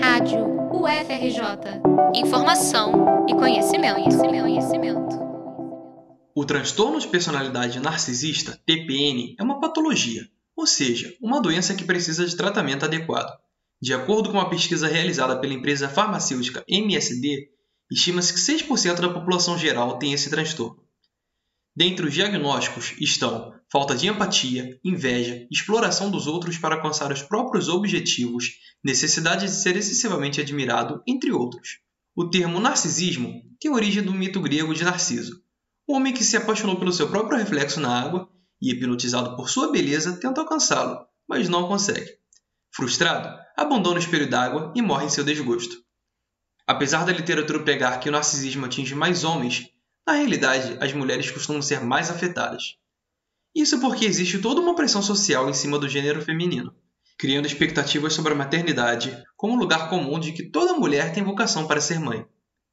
Rádio UFRJ. Informação e conhecimento, conhecimento, conhecimento. O transtorno de personalidade narcisista, TPN, é uma patologia, ou seja, uma doença que precisa de tratamento adequado. De acordo com uma pesquisa realizada pela empresa farmacêutica MSD, estima-se que 6% da população geral tem esse transtorno. Dentre os diagnósticos estão falta de empatia, inveja, exploração dos outros para alcançar os próprios objetivos, necessidade de ser excessivamente admirado, entre outros. O termo narcisismo tem origem do mito grego de Narciso, um homem que se apaixonou pelo seu próprio reflexo na água e, hipnotizado por sua beleza, tenta alcançá-lo, mas não consegue. Frustrado, abandona o espelho d'água e morre em seu desgosto. Apesar da literatura pregar que o narcisismo atinge mais homens, na realidade, as mulheres costumam ser mais afetadas. Isso porque existe toda uma pressão social em cima do gênero feminino, criando expectativas sobre a maternidade como lugar comum de que toda mulher tem vocação para ser mãe.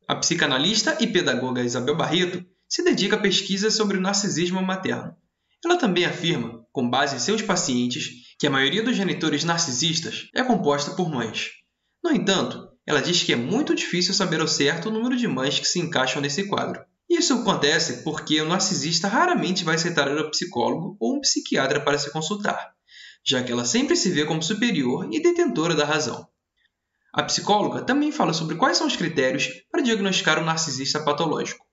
A psicanalista e pedagoga Isabel Barreto se dedica a pesquisas sobre o narcisismo materno. Ela também afirma, com base em seus pacientes, que a maioria dos genitores narcisistas é composta por mães. No entanto, ela diz que é muito difícil saber ao certo o número de mães que se encaixam nesse quadro. Isso acontece porque o narcisista raramente vai aceitar ao psicólogo ou um psiquiatra para se consultar, já que ela sempre se vê como superior e detentora da razão. A psicóloga também fala sobre quais são os critérios para diagnosticar um narcisista patológico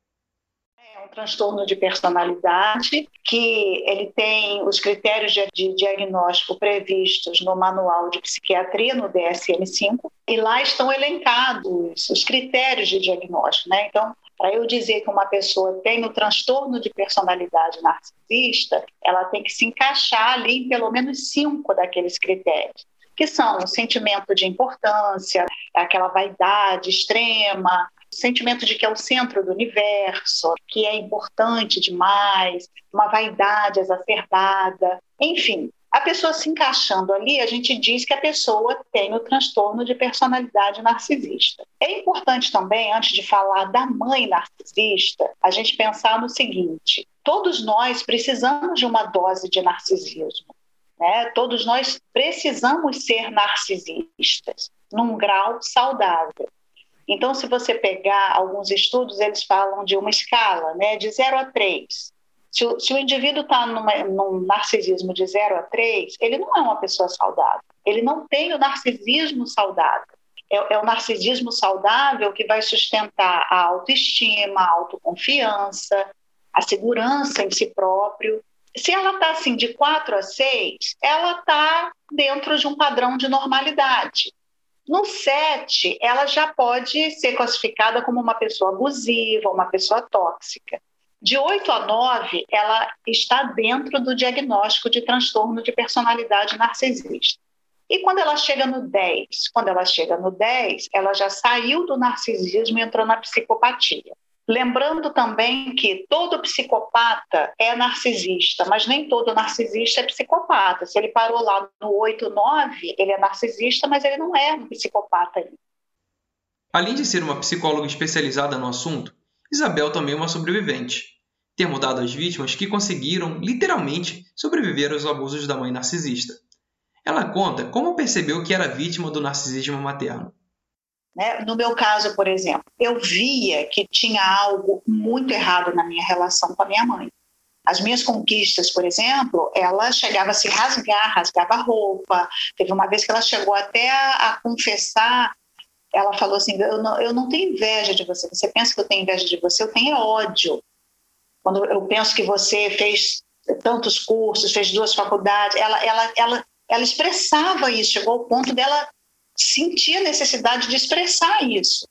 é um transtorno de personalidade que ele tem os critérios de, de, diagnóstico previstos no manual de psiquiatria no DSM-5 e lá estão elencados os critérios de diagnóstico, né? Então para eu dizer que uma pessoa tem o transtorno de personalidade narcisista, ela tem que se encaixar ali em pelo menos cinco daqueles critérios, que são o sentimento de importância, aquela vaidade extrema, o sentimento de que é o centro do universo, que é importante demais, uma vaidade exacerbada, enfim, a pessoa se encaixando ali, a gente diz que a pessoa tem o transtorno de personalidade narcisista. É importante também, antes de falar da mãe narcisista, a gente pensar no seguinte: todos nós precisamos de uma dose de narcisismo. Né? Todos nós precisamos ser narcisistas num grau saudável. Então, se você pegar alguns estudos, eles falam de uma escala né, de 0 a 3. Se o, se o indivíduo está num narcisismo de 0 a 3, ele não é uma pessoa saudável. Ele não tem o narcisismo saudável. É, é o narcisismo saudável que vai sustentar a autoestima, a autoconfiança, a segurança em si próprio. Se ela está assim de 4 a 6, ela está dentro de um padrão de normalidade. No 7, ela já pode ser classificada como uma pessoa abusiva, uma pessoa tóxica. De 8 a 9, ela está dentro do diagnóstico de transtorno de personalidade narcisista. E quando ela chega no 10, quando ela chega no 10, ela já saiu do narcisismo e entrou na psicopatia. Lembrando também que todo psicopata é narcisista, mas nem todo narcisista é psicopata. Se ele parou lá no 8, 9, ele é narcisista, mas ele não é um psicopata ainda. Além de ser uma psicóloga especializada no assunto, Isabel também é uma sobrevivente, ter mudado as vítimas que conseguiram, literalmente, sobreviver aos abusos da mãe narcisista. Ela conta como percebeu que era vítima do narcisismo materno. Né? No meu caso, por exemplo, eu via que tinha algo muito errado na minha relação com a minha mãe. As minhas conquistas, por exemplo, ela chegava a se rasgar, rasgava a roupa. Teve uma vez que ela chegou até a, a confessar ela falou assim: eu não, eu não tenho inveja de você. Você pensa que eu tenho inveja de você? Eu tenho ódio. Quando eu penso que você fez tantos cursos, fez duas faculdades, ela, ela, ela, ela expressava isso, chegou ao ponto dela sentir a necessidade de expressar isso.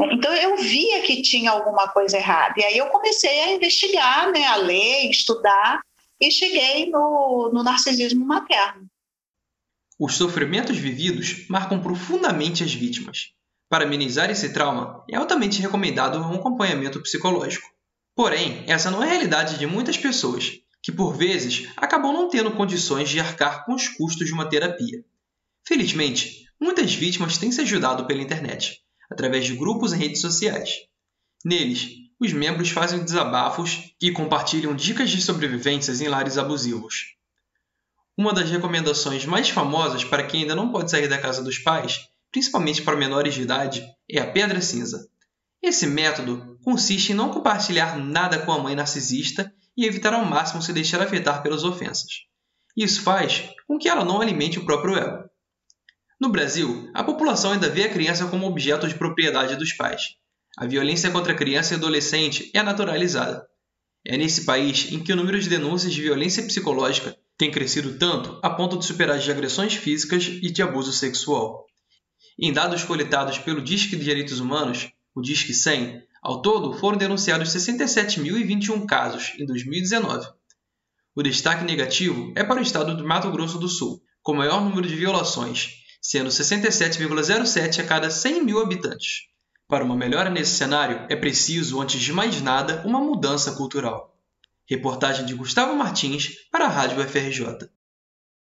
Então eu via que tinha alguma coisa errada. E aí eu comecei a investigar, né, a ler, estudar, e cheguei no, no narcisismo materno. Os sofrimentos vividos marcam profundamente as vítimas. Para amenizar esse trauma, é altamente recomendado um acompanhamento psicológico. Porém, essa não é a realidade de muitas pessoas, que por vezes acabam não tendo condições de arcar com os custos de uma terapia. Felizmente, muitas vítimas têm se ajudado pela internet, através de grupos em redes sociais. Neles, os membros fazem desabafos e compartilham dicas de sobrevivências em lares abusivos. Uma das recomendações mais famosas para quem ainda não pode sair da casa dos pais principalmente para menores de idade, é a pedra cinza. Esse método consiste em não compartilhar nada com a mãe narcisista e evitar ao máximo se deixar afetar pelas ofensas. Isso faz com que ela não alimente o próprio ego. No Brasil, a população ainda vê a criança como objeto de propriedade dos pais. A violência contra criança e adolescente é naturalizada. É nesse país em que o número de denúncias de violência psicológica tem crescido tanto a ponto de superar de agressões físicas e de abuso sexual. Em dados coletados pelo Disque de Direitos Humanos, o Disque 100, ao todo foram denunciados 67.021 casos em 2019. O destaque negativo é para o estado do Mato Grosso do Sul, com maior número de violações, sendo 67,07 a cada 100 mil habitantes. Para uma melhora nesse cenário, é preciso, antes de mais nada, uma mudança cultural. Reportagem de Gustavo Martins para a Rádio FRJ.